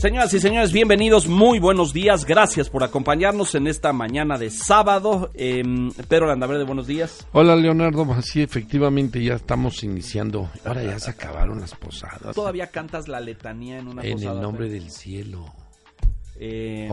Señoras y señores, bienvenidos, muy buenos días, gracias por acompañarnos en esta mañana de sábado. Eh, Pedro Landaverde, buenos días. Hola Leonardo, sí, efectivamente ya estamos iniciando, ahora ya se acabaron las posadas. Todavía cantas la letanía en una en posada. el nombre Pedro? del cielo. Eh,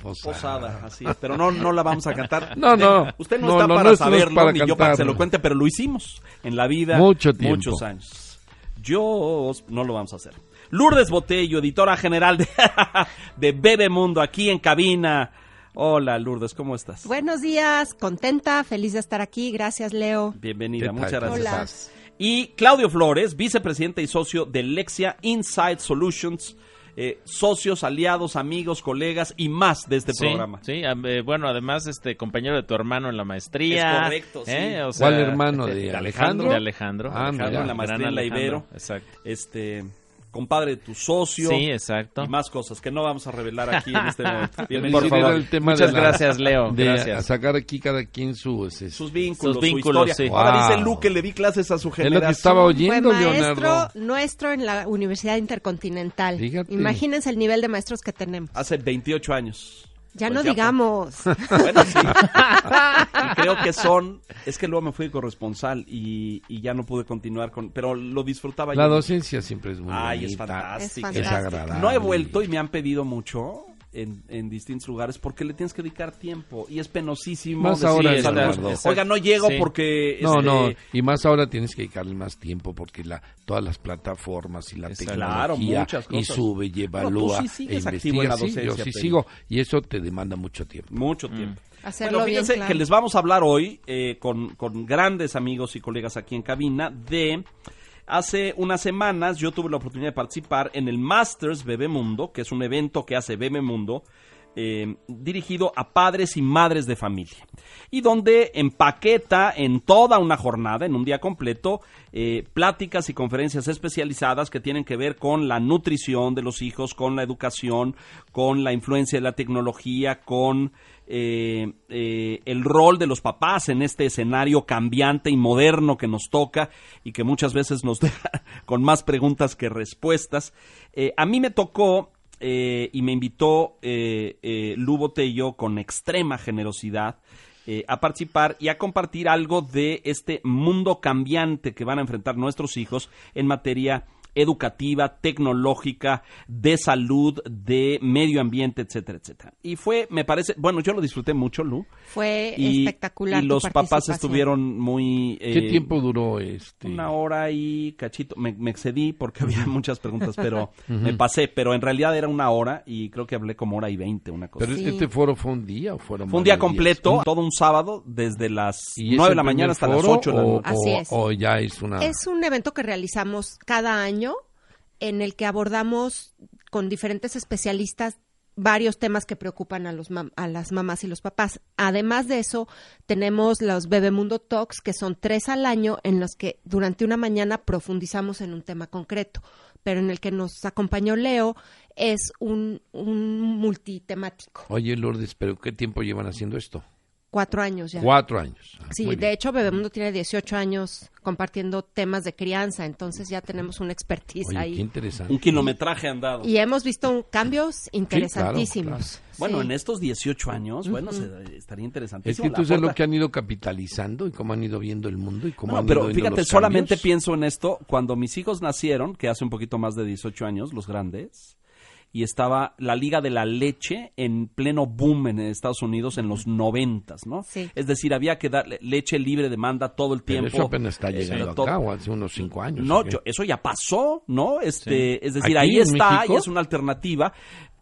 posada. Posada, así es, pero no, no la vamos a cantar. No, no. Usted no, No, está no, para no, saberlo, para ni yo para que se lo cuente, pero lo hicimos en la vida. Mucho tiempo. Muchos años. Yo no lo vamos a hacer. Lourdes Botello, editora general de, de Bebemundo, aquí en cabina. Hola Lourdes, ¿cómo estás? Buenos días, contenta, feliz de estar aquí. Gracias, Leo. Bienvenida, muchas ¿Cómo gracias. Hola. Y Claudio Flores, vicepresidente y socio de Lexia Insight Solutions, eh, socios, aliados, amigos, colegas y más de este Sí, programa. sí, eh, bueno, además, este compañero de tu hermano en la maestría. Es correcto, sí. ¿eh? O ¿Cuál hermano? ¿De Alejandro? De Alejandro. Ah, Alejandro mira. en la maestría Gran en la Alejandro, Ibero. Exacto. Este, compadre de tu socio. Sí, exacto. Y más cosas que no vamos a revelar aquí en este momento. Bienvenido. Por favor. el tema Muchas de la- gracias, Leo. De gracias. sacar aquí cada quien su... ese- Sus vínculos, Sus vínculos, su historia. sí. Ahora Wow. dice Lu que le di clases a su es generación. lo que estaba Fue oyendo, maestro Leonardo. nuestro en la Universidad Intercontinental. Fíjate. Imagínense el nivel de maestros que tenemos. Hace 28 años. Ya Pues no ya, digamos. Bueno, sí. y creo que son. Es que luego me fui corresponsal y, y ya no pude continuar con. Pero lo disfrutaba La yo. docencia siempre es muy Ay, es bonita. fantástico. Es Es agradable. No he vuelto y me han pedido mucho en, en distintos lugares porque le tienes que dedicar tiempo y es penosísimo. Más decir, ahora. Oiga, no llego Sí. porque. No, este, no, y más ahora tienes que dedicarle más tiempo porque la todas las plataformas y la Exacto. Claro, tecnología muchas y cosas. sube y Bueno, evalúa tú sí e sigues activo en la Sí, yo docencia, sí sigo y eso te demanda mucho tiempo. Mucho tiempo. Hacerlo Bueno, bien fíjense claro. que les vamos a hablar hoy eh, con, con grandes amigos y colegas aquí en cabina de... Hace unas semanas yo tuve la oportunidad de participar en el Masters Bebemundo, que es un evento que hace Bebemundo, eh, dirigido a padres y madres de familia. Y donde empaqueta en toda una jornada, en un día completo, eh, pláticas y conferencias especializadas que tienen que ver con la nutrición de los hijos, con la educación, con la influencia de la tecnología, con eh, eh, el rol de los papás en este escenario cambiante y moderno que nos toca y que muchas veces nos deja con más preguntas que respuestas. Eh, a mí me tocó y me invitó Lu Botello con extrema generosidad a participar y a compartir algo de este mundo cambiante que van a enfrentar nuestros hijos en materia educativa, tecnológica, de salud, de medio ambiente, etcétera, etcétera. Y fue, me parece, bueno, yo lo disfruté mucho, Lu. Fue Y, espectacular. y tu los papás estuvieron muy... ¿Qué eh, tiempo duró este? una hora y cachito. Me, me excedí porque había muchas preguntas, pero me pasé. Pero en realidad era una hora y creo que hablé como hora y veinte, una cosa. Pero Sí. este foro fue un día o fueron Fue un día días? completo, todo un sábado, desde las ¿Y es nueve de la mañana hasta las ocho de la o, noche. Así es. o ya es una Es un evento que realizamos cada año en el que abordamos con diferentes especialistas varios temas que preocupan a, los a las mamás y los papás. Además de eso, tenemos los Bebemundo Talks, que son tres al año, en los que durante una mañana profundizamos en un tema concreto. Pero en el que nos acompañó Leo es un, un multitemático. Oye, Lourdes, pero ¿qué tiempo llevan haciendo esto? Cuatro años ya. Cuatro años. Ah, Sí, de hecho, Bebemundo tiene 18 años compartiendo temas de crianza, entonces ya tenemos una expertise Oye, qué ahí. interesante. Un kilometraje andado. Y hemos visto un- cambios interesantísimos. Bueno, Sí. en estos 18 años, bueno, se- estaría interesante. Es que tú sabes lo que han ido capitalizando y cómo han ido viendo el mundo y cómo No, han pero ido fíjate, los solamente pienso en esto. Cuando mis hijos nacieron, que hace un poquito más de 18 años, los grandes, y estaba la Liga de la Leche en pleno boom en Estados Unidos en los noventas, ¿no? Sí. Es decir, había que darle leche libre demanda todo el Pero tiempo. eso apenas está Eh, llegando todo- acá, hace unos cinco años. No, eso ya pasó, ¿no? Este, es decir, ¿Aquí ahí está México? y es una alternativa.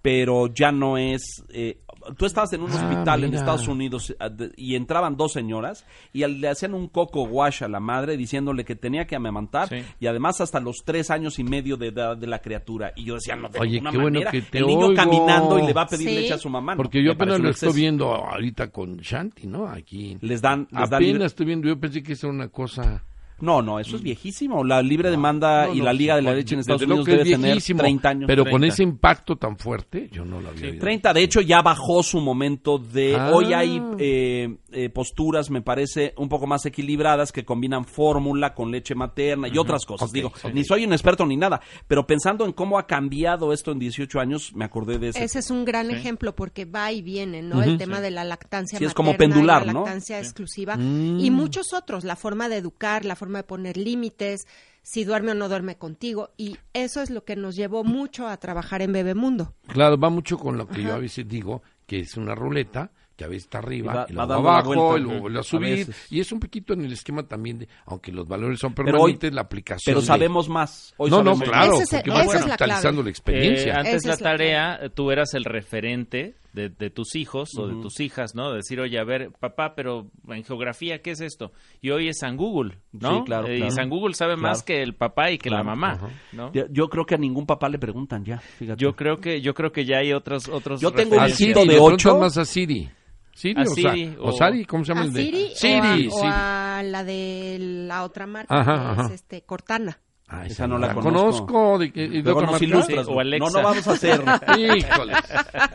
Pero ya no es... eh, tú estabas en un Ah, hospital en. Estados Unidos eh, y entraban dos señoras y le hacían un coco wash a la madre diciéndole que tenía que amamantar Sí. y además hasta los tres años y medio de edad de la criatura. Y yo decía, no, de Oye, ninguna qué bueno manera. que te El niño oigo. caminando y le va a pedir Sí. leche a su mamá. ¿no? Porque yo apenas lo estoy viendo ahorita con Shanti, ¿no? Aquí. Les dan, les Apenas estoy viendo, yo pensé que era una cosa... No, no, eso es viejísimo. La libre demanda No, y la Liga de la Leche en Estados Unidos debe tener viejísimo, 30 años. Pero con 30. ese impacto tan fuerte, yo no lo había oído. 30, de hecho ya bajó su momento de... Ah. Hoy hay eh, eh, posturas, me parece, un poco más equilibradas que combinan fórmula con leche materna y otras cosas. Digo, ni soy un experto ni nada, pero pensando en cómo ha cambiado esto en 18 años, me acordé de ese. Ese es un gran ejemplo porque va y viene, ¿no? El tema de la lactancia Sí, es como materna y pendular, la ¿no? lactancia exclusiva Mm. y muchos otros, la forma de educar, la forma de poner límites, si duerme o no duerme contigo y eso es lo que nos llevó mucho a trabajar en Bebemundo. Claro, va mucho con lo que yo a veces digo, que es una ruleta, que a veces está Y arriba, va- y va luego dando la abajo, vuelta. y luego vuelve a subir, y es un poquito en el esquema también de, aunque los valores son Pero hoy- permanentes, la aplicación Pero de- sabemos más. Hoy no, no, sabemos claro, Ese es el- porque vas la capitalizando clave. la experiencia. Eh, antes la es la tarea, tú eras el referente de, de tus hijos o de tus hijas, ¿no? Decir, oye, a ver, papá, pero en geografía, ¿qué es esto? Y hoy es San Google, ¿no? Sí, claro, Eh, claro. Y San Google sabe más que el papá y que la mamá. ¿no? Yo, yo creo que a ningún papá le preguntan ya, fíjate. Yo creo que yo creo que ya hay otros otros Yo tengo un Siri, de ocho. más a Siri. Siri, A o, Siri, o o- Sari, ¿cómo se llama ¿A el de? Siri, Siri, o, a, Siri. o a la de la otra marca, Ajá, que ajá. es este Cortana? Ah, Esa no la conozco. conozco. ¿De, qué- de Luego otra nos marca? ilustras. Sí, o güey. Alexa. No, no vamos a hacer. Híjole.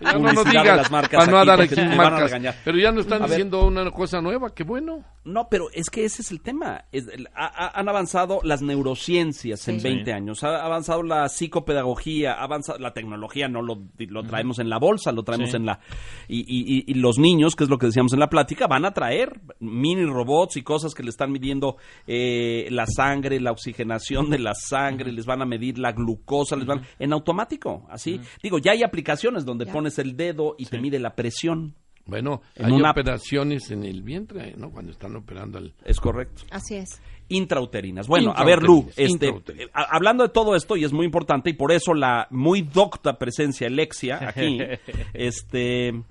Ya no nos digas las marcas para no aquí, dar aquí marcas. Pero ya no están A ver. diciendo una cosa nueva, qué bueno. No, pero es que ese es el tema. Es- el- ha- ha- han avanzado las neurociencias en Sí. 20 años, ha avanzado la psicopedagogía, ha avanzado la tecnología, no lo, lo traemos en la bolsa, lo traemos Sí. en la... Y, y- y- y los niños, que es lo que decíamos en la plática, van a traer mini robots y cosas que le están midiendo eh, la sangre, la oxigenación de la sangre, les van a medir la glucosa, les van... En automático, así. Digo, ya hay aplicaciones donde Ya. pones el dedo y te mide la presión. Bueno, En hay una- operaciones en el vientre, ¿no? Cuando están operando al... Es correcto. Así es. intrauterinas. Bueno, a ver, Lu, este, eh, hablando de todo esto, y es muy importante, y por eso la muy docta presencia Alexia aquí, este,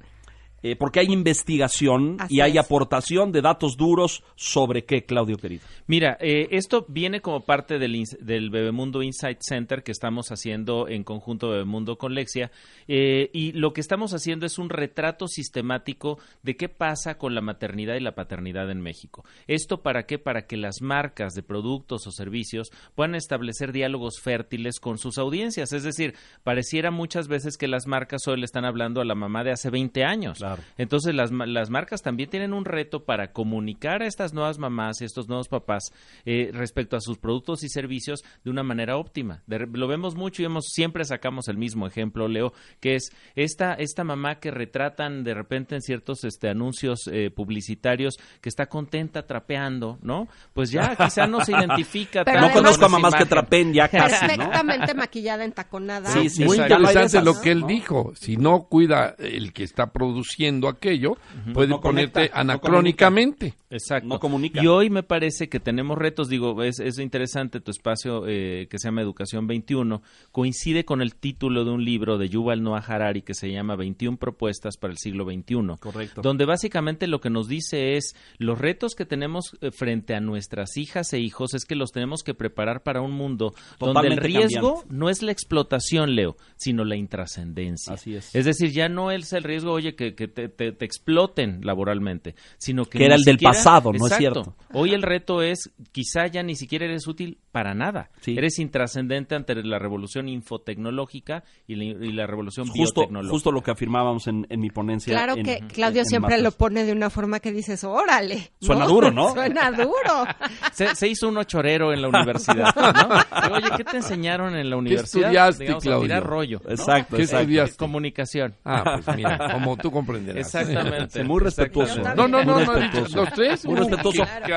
eh, porque hay investigación Así y hay es. aportación de datos duros sobre qué, Claudio querido. Mira, eh, esto viene como parte del, del Bebemundo Insight Center que estamos haciendo en conjunto Bebemundo con Lexia. eh, y lo que estamos haciendo es un retrato sistemático de qué pasa con la maternidad y la paternidad en México. ¿Esto para qué? Para que las marcas de productos o servicios puedan establecer diálogos fértiles con sus audiencias. Es decir, pareciera muchas veces que las marcas hoy le están hablando a la mamá de hace 20 años. Claro. Entonces las, ma- las marcas también tienen un reto para comunicar a estas nuevas mamás y estos nuevos papás eh, respecto a sus productos y servicios de una manera óptima. De lo vemos mucho y vemos, siempre sacamos el mismo ejemplo, Leo, que es esta, esta mamá que retratan de repente en ciertos este, anuncios eh, publicitarios que está contenta trapeando, ¿no? Pues ya quizá no se identifica Pero no conozco a mamás que trapen ya casi, ¿no? Perfectamente maquillada, entaconada. Sí, sí, Muy no interesante lo que él ¿no? dijo. Si no cuida el que está produciendo aquello, puede No ponerte conecta, no anacrónicamente. Exacto. No comunica. Y hoy me parece que tenemos retos, digo, es, es interesante tu espacio eh, que se llama Educación 21, coincide con el título de un libro de Yuval Noah Harari que se llama 21 propuestas para el siglo XXI. Correcto. Donde básicamente lo que nos dice es los retos que tenemos eh, frente a nuestras hijas e hijos es que los tenemos que preparar para un mundo donde el riesgo cambiante. no es la explotación, Leo, sino la intrascendencia. Así es. Es decir, ya no es el riesgo, oye, que, que te, te- te exploten laboralmente, sino que... Que era el del pasado, ¿no es cierto? Hoy el reto es, quizá ya ni siquiera eres útil para nada. Sí. Eres intrascendente ante la revolución infotecnológica y la, y la revolución Justo, biotecnológica. justo lo que afirmábamos en, en mi ponencia. Claro en- que Claudio en siempre lo pone de una forma que dices, órale. Suena duro, ¿no? Suena duro. Se, se hizo uno chorero en la universidad, ¿no? Oye, ¿qué te enseñaron en la universidad? estudiaste, Digamos, a Claudio? tirar rollo. ¿no? Exacto, ¿Qué exacto. estudiaste? Comunicación. Ah, pues mira, como tú comprenderás. Exactamente. Sí, muy respetuoso. No, no, no, Muy no, respetuoso. los tres. Muy uh, respetuoso. qué porque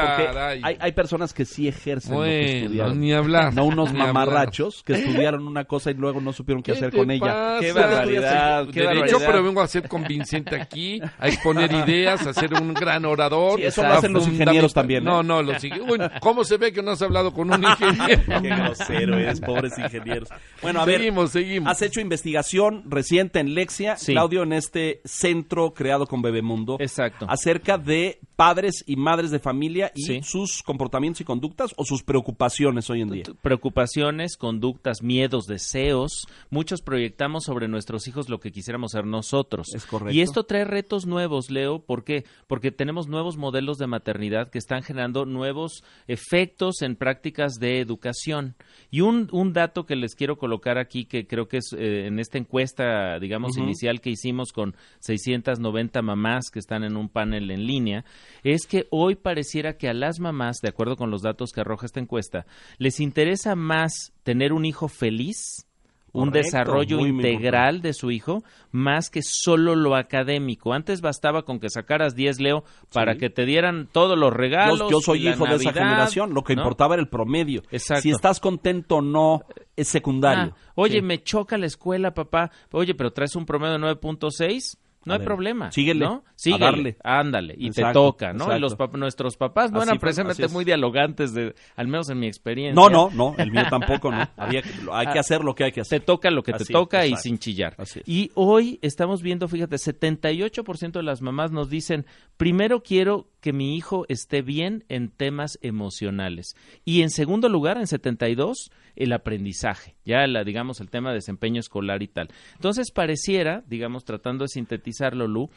hay, hay personas que sí ejercen lo que Bueno, ni hablar. No unos mamarrachos que estudiaron una cosa y luego no supieron qué, hacer con ella. Qué barbaridad, qué Derecho, barbaridad. pero vengo a ser convincente aquí, a exponer ideas, a ser un gran orador. Sí, eso lo hacen los ingenieros también, ¿eh? No, no, los. Bueno, ¿Cómo se ve que no has hablado con un ingeniero? Qué grosero eres, pobres ingenieros. Bueno, a ver, seguimos, seguimos. has hecho investigación reciente en Lexia, Sí. Claudio, en este centro creado con Bebemundo. Exacto. Acerca de padres y madres de familia y Sí. sus comportamientos y conductas o sus preocupaciones hoy en día. preocupaciones, conductas, miedos, deseos. Muchos proyectamos sobre nuestros hijos lo que quisiéramos ser nosotros. Es correcto. Y esto trae retos nuevos, Leo. ¿Por qué? Porque tenemos nuevos modelos de maternidad que están generando nuevos efectos en prácticas de educación. Y un, un dato que les quiero colocar aquí, que creo que es eh, en esta encuesta, digamos, inicial que hicimos con 690 mamás que están en un panel en línea, es que hoy pareciera que a las mamás, de acuerdo con los datos que arroja esta encuesta, les interesa más tener un hijo feliz, un Correcto, desarrollo integral de su hijo, más que solo lo académico. Antes bastaba con que sacaras 10, Leo, para Sí. que te dieran todos los regalos. Yo, yo soy hijo de esa generación, lo que ¿no? importaba era el promedio. Exacto. Si estás contento o no, es secundario. Ah, oye, Sí. me choca la escuela, papá. Oye, pero traes un promedio de 9.6. No A hay ver, problema. síguele, ¿no? a Síguele, darle. ándale. Y te toca, ¿no? exacto. Y los pap- nuestros papás no Así eran precisamente muy dialogantes, de, al menos en mi experiencia. No, no, no, el mío tampoco, no. Había hay que hacer lo que hay que Te hacer. toca lo que te es, toca y sin chillar. Así es. Y hoy estamos viendo, fíjate, 78% de las mamás nos dicen, primero quiero que mi hijo esté bien en temas emocionales. Y en segundo lugar, en 72, el aprendizaje, ya la, digamos el tema de desempeño escolar y tal. Entonces pareciera, digamos, tratando de sintetizarlo, Lu,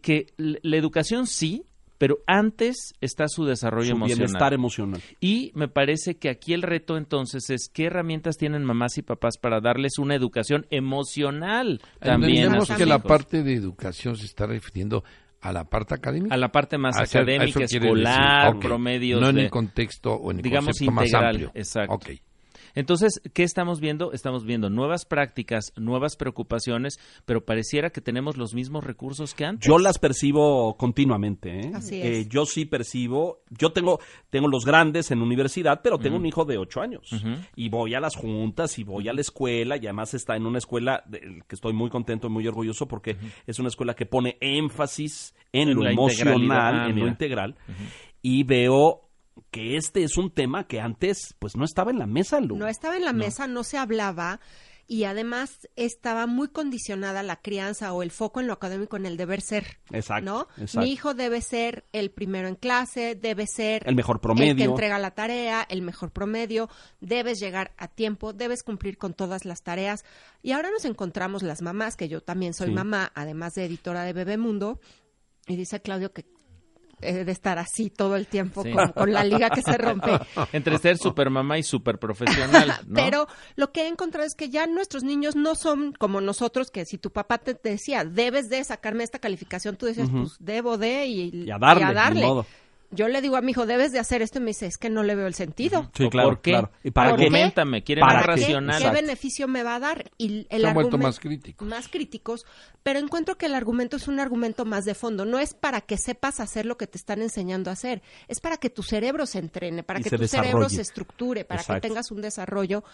que la educación sí, pero antes está su desarrollo Su emocional. bienestar emocional. Y me parece que aquí el reto entonces es qué herramientas tienen mamás y papás para darles una educación emocional también a Entendemos sus que la parte de educación se está refiriendo a la parte académica. a la parte más hacer- académica, escolar, decir, ok, promedios No en el contexto o en el digamos, concepto más integral, amplio. exacto. Ok. Entonces, ¿qué estamos viendo? Estamos viendo nuevas prácticas, nuevas preocupaciones, pero pareciera que tenemos los mismos recursos que antes. Yo las percibo continuamente. ¿eh? Así Eh, es. yo sí percibo. Yo tengo, tengo los grandes en universidad, pero tengo un hijo de ocho años. Y voy a las juntas y voy a la escuela. Y además está en una escuela de- que estoy muy contento y muy orgulloso porque es una escuela que pone énfasis en, En lo emocional, Ah, en lo mira. integral. Y veo que este es un tema que antes pues no estaba en la mesa, Lu. No estaba en la mesa, no se hablaba y además estaba muy condicionada la crianza o el foco en lo académico en el deber ser. Exacto, ¿no? exacto. Mi hijo debe ser el primero en clase, debe ser El mejor el que promedio. entrega la tarea, el mejor promedio, debes llegar a tiempo, debes cumplir con todas las tareas. Y ahora nos encontramos las mamás, que yo también soy Sí. mamá, además de editora de Bebemundo, y dice Claudio que he de estar así todo el tiempo Sí. con, con la liga que se rompe. Entre ser supermamá y superprofesional, ¿no? Pero lo que he encontrado es que ya nuestros niños no son como nosotros, que si tu papá te decía, debes de sacarme esta calificación, tú decías, pues debo de y, Y a darle, y a darle. modo. Yo le digo a mi hijo, debes de hacer esto, y me dice, es que no le veo el sentido. Sí, ¿O claro, ¿Por qué? claro. ¿Y para ¿Por qué? Coméntame, quieren ¿Para más racional. qué beneficio me va a dar? Y el Se han vuelto argumen- más críticos. Más críticos, pero encuentro que el argumento es un argumento más de fondo. No es para que sepas hacer lo que te están enseñando a hacer, es para que tu cerebro se entrene, para Y que se tu cerebro se estructure, para Exacto. que tengas un desarrollo.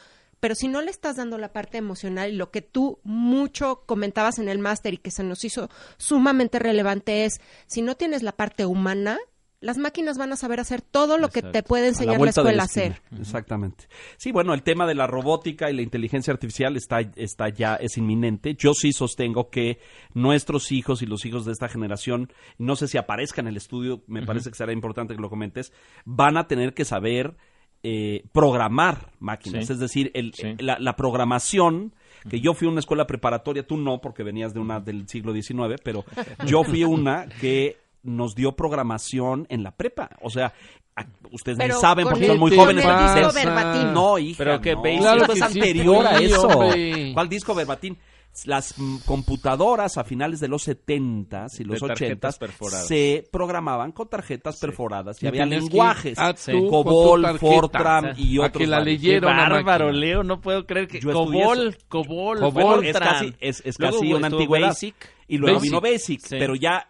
Pero si no le estás dando la parte emocional y lo que tú mucho comentabas en el máster y que se nos hizo sumamente relevante es, si no tienes la parte humana, las máquinas van a saber hacer todo lo que te puede A enseñar la, escuela a hacer. Exactamente. Sí, bueno, el tema de la robótica y la inteligencia artificial está, está ya, es inminente. Yo sí sostengo que nuestros hijos y los hijos de esta generación, no sé si aparezca en el estudio, me parece que será importante que lo comentes, van a tener que saber eh, programar máquinas. Sí. Es decir, el- Sí. la, la programación que yo fui a una escuela preparatoria, tú no, porque venías de una del siglo XIX, pero yo fui a una que nos dio programación en la prepa. O sea, ustedes ni Pero saben con porque son muy jóvenes. verbatim. No, hija, Pero que no. Basic- Claro que es sí, anterior a eso. hombre. ¿Cuál disco verbatim? Las mm, computadoras a finales de los 70s y los De tarjetas 80s perforadas. se programaban con tarjetas perforadas y Y había que lenguajes. tú Cobol, Fortran o sea, y a otros que la una bárbaro. Leo, no puedo creer que Yo Cobol. Cobol, Cobol, Bueno, es Fortran. casi, es, es casi una antigüedad. Basic. Y luego Basic. vino Basic, Sí. pero ya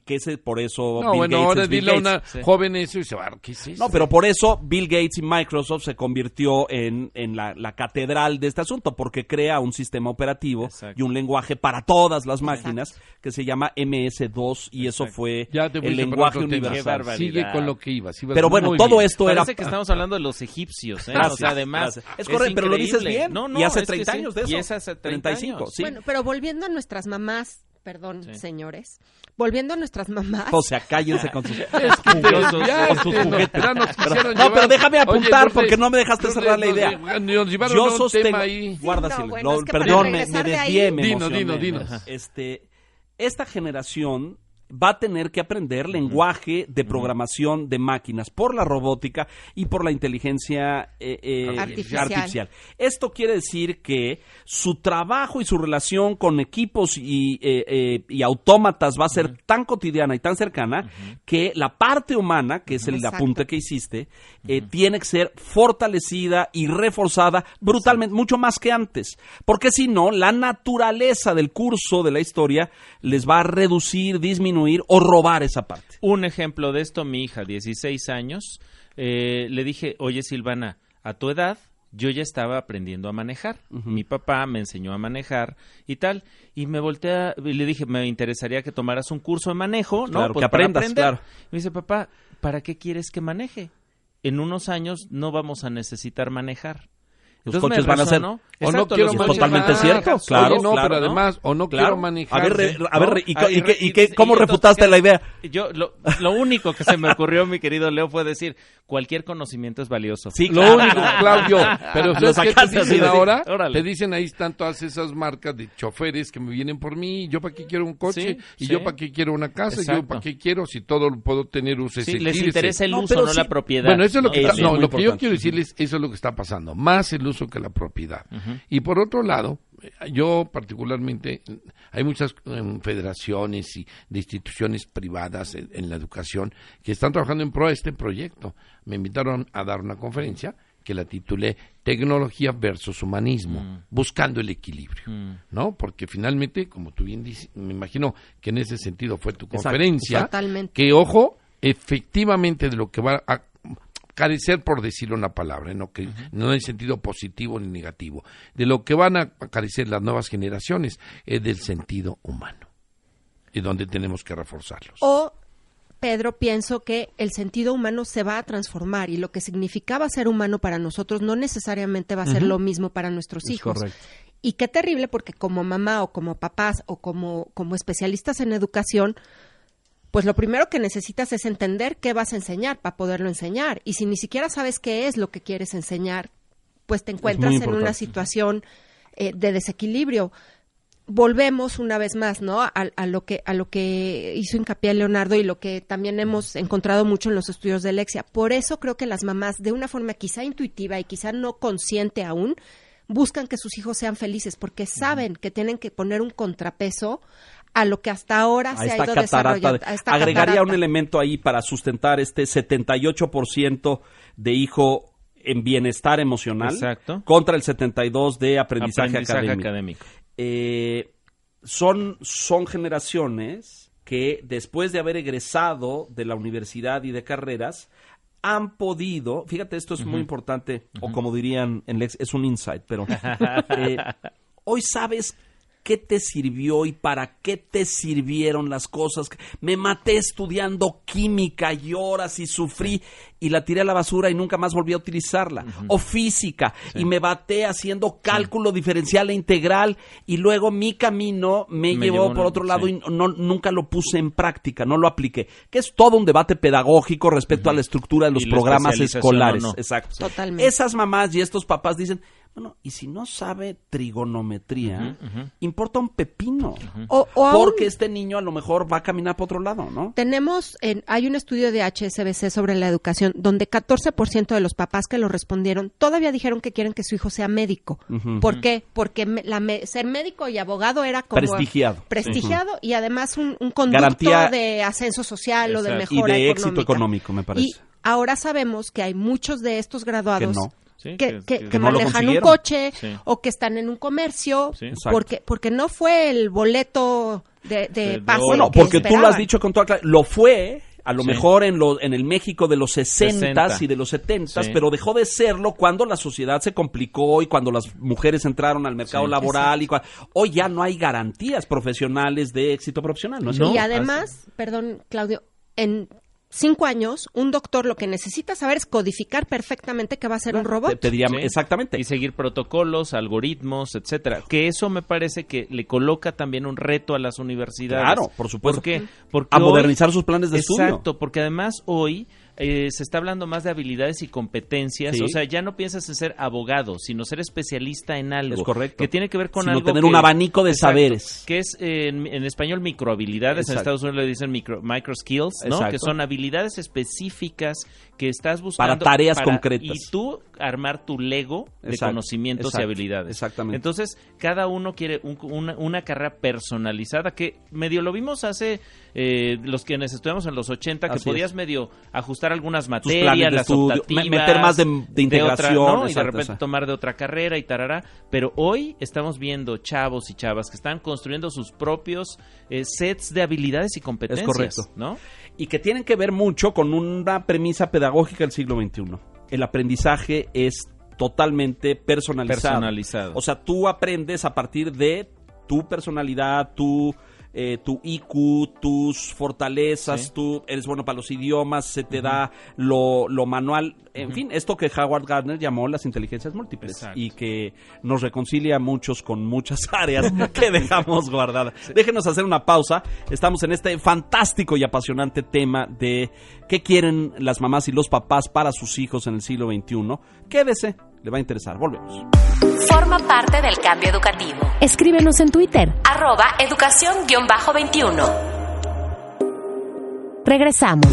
que ese por eso No, Bill bueno, Gates ahora es Bill dile a Gates. una Sí. joven eso y se va, ¿qué es eso? No, pero por eso Bill Gates y Microsoft se convirtió en, en la, la catedral de este asunto, porque crea un sistema operativo Exacto. y un lenguaje para todas las máquinas que se llama MS2 y eso Exacto. fue Ya te el lenguaje universal. Sigue con lo que ibas. Pero bueno, todo bien. esto era... Parece que estamos hablando de los egipcios, ¿eh? Gracias, o sea, además. gracias. Es correcto, pero lo dices bien. No, no, Y hace es que 30 sí. años de eso. Y es hace 30 35, años. sí. Bueno, pero volviendo a nuestras mamás, perdón, Sí. señores, volviendo a nuestras mamás. O sea, cállense con sus... Es que Jugosos, con sus no, juguetes. Pero- no, pero déjame apuntar porque no me dejaste cerrar la idea. Yo sostengo... Guarda, No, Silvia. bueno, Lo- es que para perdón, me, me desvié, emocioné. dinos, dinos. Este, esta generación va a tener que aprender lenguaje de programación de máquinas por la robótica y por la inteligencia eh, eh, Artificial. Esto quiere decir que su trabajo y su relación con equipos y, eh, eh, y autómatas va a ser tan cotidiana y tan cercana que la parte humana, que es el Exacto. apunte que hiciste, eh, tiene que ser fortalecida y reforzada brutalmente, mucho más que antes. Porque si no, la naturaleza del curso de la historia les va a reducir, disminuir o robar esa parte. Un ejemplo de esto, mi hija, 16 años, eh, le dije, oye Silvana, a tu edad yo ya estaba aprendiendo a manejar. Mi papá me enseñó a manejar y tal. Y me voltea y le dije, me interesaría que tomaras un curso de manejo, ¿no? Claro, Pues que aprendas, claro. Me dice, papá, ¿para qué quieres que maneje? En unos años no vamos a necesitar manejar. Los coches van a ser-. O no quiero totalmente cierto, claro, Oye, no, claro, pero ¿no? además, o no Claro. quiero manejar. A ver, re- a ver, ¿y, qué- y qué- y- cómo refutaste la idea? Yo, lo, lo único que se me ocurrió, mi querido Leo, fue decir, cualquier conocimiento es valioso. Sí, Lo único, Claudio, pero Lo ¿sabes qué te sacaste así dicen de- ahora? órale. Te dicen ahí están todas esas marcas de choferes que me vienen por mí, yo para qué quiero un coche, Sí, y sí. yo para qué quiero una casa, y yo para qué quiero si todo lo puedo tener uso Sí, les interesa el uso, no la propiedad. Bueno, eso es lo que, Eso está- es no, muy lo que yo quiero decirles, eso es lo que está pasando, más el uso que la propiedad. Y por otro lado, yo particularmente, hay muchas em, federaciones y de instituciones privadas en, en la educación que están trabajando en pro de este proyecto. Me invitaron a dar una conferencia que la titulé Tecnología versus Humanismo, buscando el equilibrio, ¿no? Porque finalmente, como tú bien dices, me imagino que en ese sentido fue tu conferencia, que ojo, efectivamente de lo que va a carecer por decir una palabra, no que no en sentido positivo ni negativo, de lo que van a carecer las nuevas generaciones es del sentido humano y donde tenemos que reforzarlos. O, Pedro, pienso que el sentido humano se va a transformar y lo que significaba ser humano para nosotros no necesariamente va a ser lo mismo para nuestros Es hijos. correcto. Y qué terrible porque como mamá o como papás o como, como especialistas en educación, pues lo primero que necesitas es entender qué vas a enseñar para poderlo enseñar. Y si ni siquiera sabes qué es lo que quieres enseñar, pues te encuentras en una situación eh, de desequilibrio. Volvemos una vez más, ¿no? A, a lo que a lo que hizo hincapié Leonardo y lo que también hemos encontrado mucho en los estudios de Lexia. Por eso creo que las mamás, de una forma quizá intuitiva y quizá no consciente aún, buscan que sus hijos sean felices porque saben que tienen que poner un contrapeso a lo que hasta ahora a se ha ido catarata. desarrollando. de- a esta agregaría catarata. un elemento ahí para sustentar este 78% de hijo en bienestar emocional Exacto. contra el 72 de aprendizaje, Aprendizaje académico. académico. Eh, son, son generaciones que después de haber egresado de la universidad y de carreras han podido, fíjate, esto es muy importante, o como dirían en Lex, es un insight, pero eh, hoy sabes qué te sirvió y para qué te sirvieron las cosas. Me maté estudiando química y horas y sufrí y la tiré a la basura y nunca más volví a utilizarla. O física y me maté haciendo cálculo diferencial e integral y luego mi camino me, Me llevó llevó, por otro lado sí. y no, nunca lo puse en práctica, no lo apliqué. Que es todo un debate pedagógico respecto a la estructura de los programas escolares. no. Exacto. Totalmente. Esas mamás y estos papás dicen, bueno, y si no sabe trigonometría, importa un pepino. O, o aún Porque este niño a lo mejor va a caminar por otro lado, ¿no? tenemos, en, hay un estudio de HSBC sobre la educación donde 14% de los papás que lo respondieron todavía dijeron que quieren que su hijo sea médico. ¿Por qué? Porque me- la me- ser médico y abogado era como Prestigiado. prestigiado y además un, un conducto Garantía- de ascenso social o de Exacto. Y mejora de éxito económico, me parece. Y ahora sabemos que hay muchos de estos graduados Que no. Sí, que, que- que- que que no lo manejan un coche Sí. o que están en un comercio Sí. Porque porque no fue el boleto de, de De- pase. Bueno, que porque tú lo has dicho con toda claridad. Lo fue, a lo Sí. mejor en, lo, en el México de los 60 60. y de los 70 Sí. pero dejó de serlo cuando la sociedad se complicó y cuando las mujeres entraron al mercado Sí. laboral. y Hoy ya no hay garantías profesionales de éxito profesional, ¿no es No. cierto? y además, perdón, Claudio, en cinco años, un doctor lo que necesita saber es codificar perfectamente que va a ser un robot. te diría- Sí. exactamente. Y seguir protocolos, algoritmos, etcétera. Que eso me parece que le coloca también un reto a las universidades. Claro, por supuesto. ¿Por qué? Porque A hoy- modernizar sus planes de estudio. Exacto, porque además hoy eh, se está hablando más de habilidades y competencias. Sí. O sea, ya no piensas en ser abogado, sino ser especialista en algo. Es correcto. Que tiene que ver con Sino algo tener que- un abanico de Exacto, saberes. Que es eh, en, en español microhabilidades. En. Estados Unidos le dicen micro, micro skills, ¿no? Exacto. Que son habilidades específicas que estás buscando. Para tareas concretas. Y tú armar tu Lego de Exacto, conocimientos exacto, y habilidades. exactamente. Entonces, cada uno quiere un- una, una carrera personalizada que medio lo vimos hace eh, los quienes estudiamos en los 80 que Así podías es. medio ajustar algunas materias, de las estudio, optativas, me- meter más de- de otra, integración, y de repente tomar de otra carrera y tarará. Pero hoy estamos viendo chavos y chavas que están construyendo sus propios eh, sets de habilidades y competencias. correcto. ¿no? y que tienen que ver mucho con una premisa pedagógica del siglo XXI. El aprendizaje es totalmente personalizado. Personalizado. O sea, tú aprendes a partir de tu personalidad, tu, eh, tu IQ, tus fortalezas, Sí. tú eres bueno para los idiomas, se te da lo, lo manual, en fin, esto que Howard Gardner llamó las inteligencias múltiples Exacto. y que nos reconcilia a muchos con muchas áreas que dejamos guardadas. Déjenos hacer una pausa. Estamos en este fantástico y apasionante tema de qué quieren las mamás y los papás para sus hijos en el siglo XXI. Quédese, le va a interesar. Volvemos. Forma parte del cambio educativo. Escríbenos en Twitter. Arroba educación-21. Regresamos.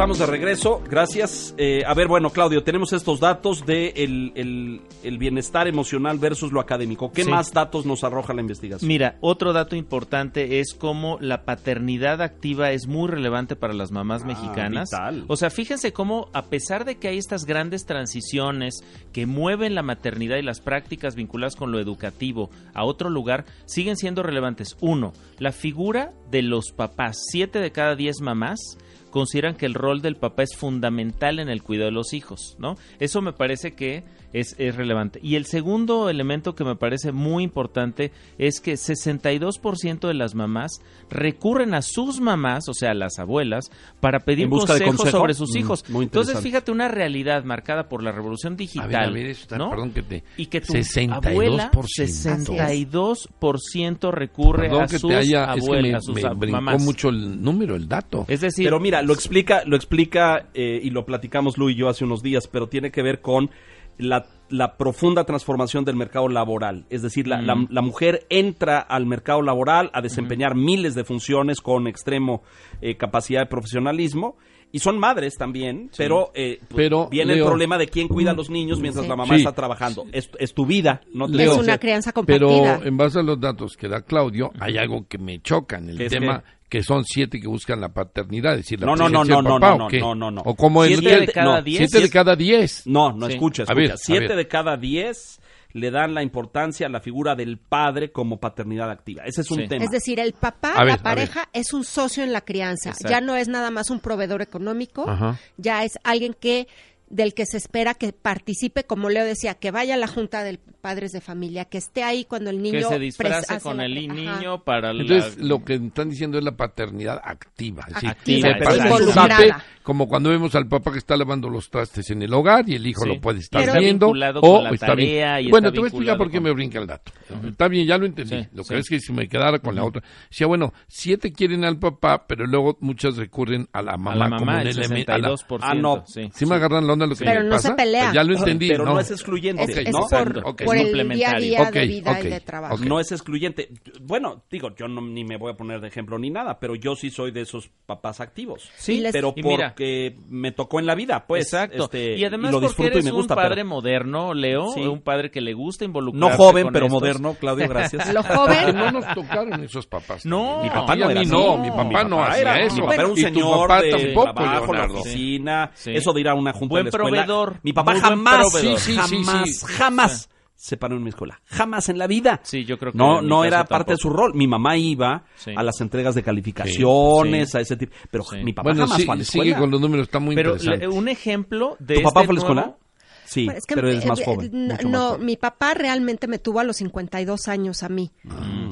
Estamos de regreso, gracias. Eh, a ver, bueno, Claudio, tenemos estos datos de el, el- el bienestar emocional versus lo académico. ¿Qué Sí. más datos nos arroja la investigación? Mira, otro dato importante es cómo la paternidad activa es muy relevante para las mamás Ah, mexicanas. vital. O sea, fíjense cómo a pesar de que hay estas grandes transiciones que mueven la maternidad y las prácticas vinculadas con lo educativo a otro lugar, siguen siendo relevantes. Uno, la figura de los papás. Siete de cada diez mamás consideran que el rol del papá es fundamental en el cuidado de los hijos, ¿no? Eso me parece que es, es relevante. Y el segundo elemento que me parece muy importante es que 62% de las mamás recurren a sus mamás, o sea, a las abuelas, para pedir ¿En busca de consejos consejo? sobre sus Mm, hijos. muy Entonces, fíjate, una realidad marcada por la revolución A digital, ver, a ver, está- ¿no? perdón que te... Y que tu 62%. abuela, 62% recurre Perdón a sus haya... Es que abuelas, me, a sus me mamás. mucho el número, el dato. Es decir, Pero mira, lo explica, lo explica eh, y lo platicamos Lu y yo hace unos días, pero tiene que ver con la, la profunda transformación del mercado laboral. Es decir, la, la- la mujer entra al mercado laboral a desempeñar miles de funciones con extremo eh, capacidad de profesionalismo. Y son madres también, pero, eh, Pero, viene Leo- el problema de quién cuida a los niños mientras Sí. la mamá Sí. está trabajando. Es, es tu vida, no te Leo, es una crianza compartida. Pero en base a los datos que da Claudio, hay algo que me choca en el ¿Qué es tema que son siete que buscan la paternidad, es decir, la No, no, no, no, del no, papá, no, ¿o qué? no, no, no. O como Siete de el- cada no, diez. siete de cada diez. No, no, Sí. escucha, A escucha. ver, a Siete ver. de cada diez le dan la importancia a la figura del padre como paternidad activa. Ese es un Sí. tema. Es decir, el papá, A ver, a la pareja, es un socio en la crianza. Exacto. Ya no es nada más un proveedor económico, Ajá. ya es alguien que del que se espera que participe, como Leo decía, que vaya a la junta de padres de familia, que esté ahí cuando el niño que se disfrace con el Ajá. niño para la... Entonces, lo que están diciendo es la paternidad activa. Es decir, Activa, Involucrada. como cuando vemos al papá que está lavando los trastes en el hogar y el hijo Sí. lo puede estar Pero- viendo. O con la está bien. tarea y Bueno, está te voy a explicar por qué con- me brinca el dato. Está bien, ya lo entendí. Sí, lo que sí. es que si me quedara con la otra. Decía, bueno, siete quieren al papá, pero luego muchas recurren a la mamá, a la como mamá, un el elemento. la- 62%. Ah, no. sí. ¿Sí me agarran la onda lo que Pero me no pasa. se pelea. Ya lo entendí. Pero no, no. es excluyente, es ¿no? por. Por el día a Complementario. día de vida y de trabajo. No es excluyente. Bueno, digo, yo no, ni me voy a poner de ejemplo ni nada, pero yo sí soy de esos papás activos. Sí, les- pero Y mira- porque me tocó en la vida, pues. Exacto. este, y además lo porque disfruto eres y me gusta, un padre pero moderno, Leo, Sí. un padre que le gusta no involucrarse joven, con pero estos. moderno, Claudio, gracias. Lo joven, no nos tocaron esos papás. No. Mi papá Y no a era mí así. no, mi No, papá no hacía era- eso. Mi papá era un Y señor papá de tampoco, trabajo, la oficina, eso de ir a una junta Buen de la escuela. proveedor, Mi papá jamás, proveedor. Sí, sí, sí, jamás, sí. jamás se paró en mi escuela. Jamás en la vida. Sí, yo creo que No, no era parte de su rol. Mi mamá iba Sí. a las entregas de calificaciones, Sí. a ese tipo. Pero Sí. mi papá Bueno, jamás sí- fue a la sigue escuela. con los números, está muy Pero interesante. un ejemplo de ¿Tu papá este fue a la escuela? nuevo- Sí, Pues es que, pero eres más eh, joven. eh, más no, joven. mi papá realmente me tuvo a los 52 años a mí.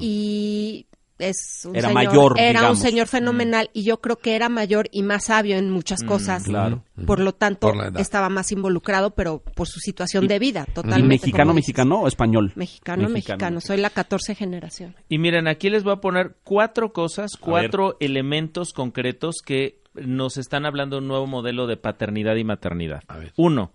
Y es un Era señor, mayor, era digamos. un señor fenomenal y yo creo que era mayor y más sabio en muchas cosas. claro. Por lo tanto, Por estaba más involucrado, pero por su situación de vida, ¿Y totalmente. mexicano, como dices. mexicano o español? Mexicano, mexicano. Soy la 14 generación. Y miren, aquí les voy a poner cuatro cosas, cuatro elementos concretos que nos están hablando de un nuevo modelo de paternidad y maternidad. A ver. Uno,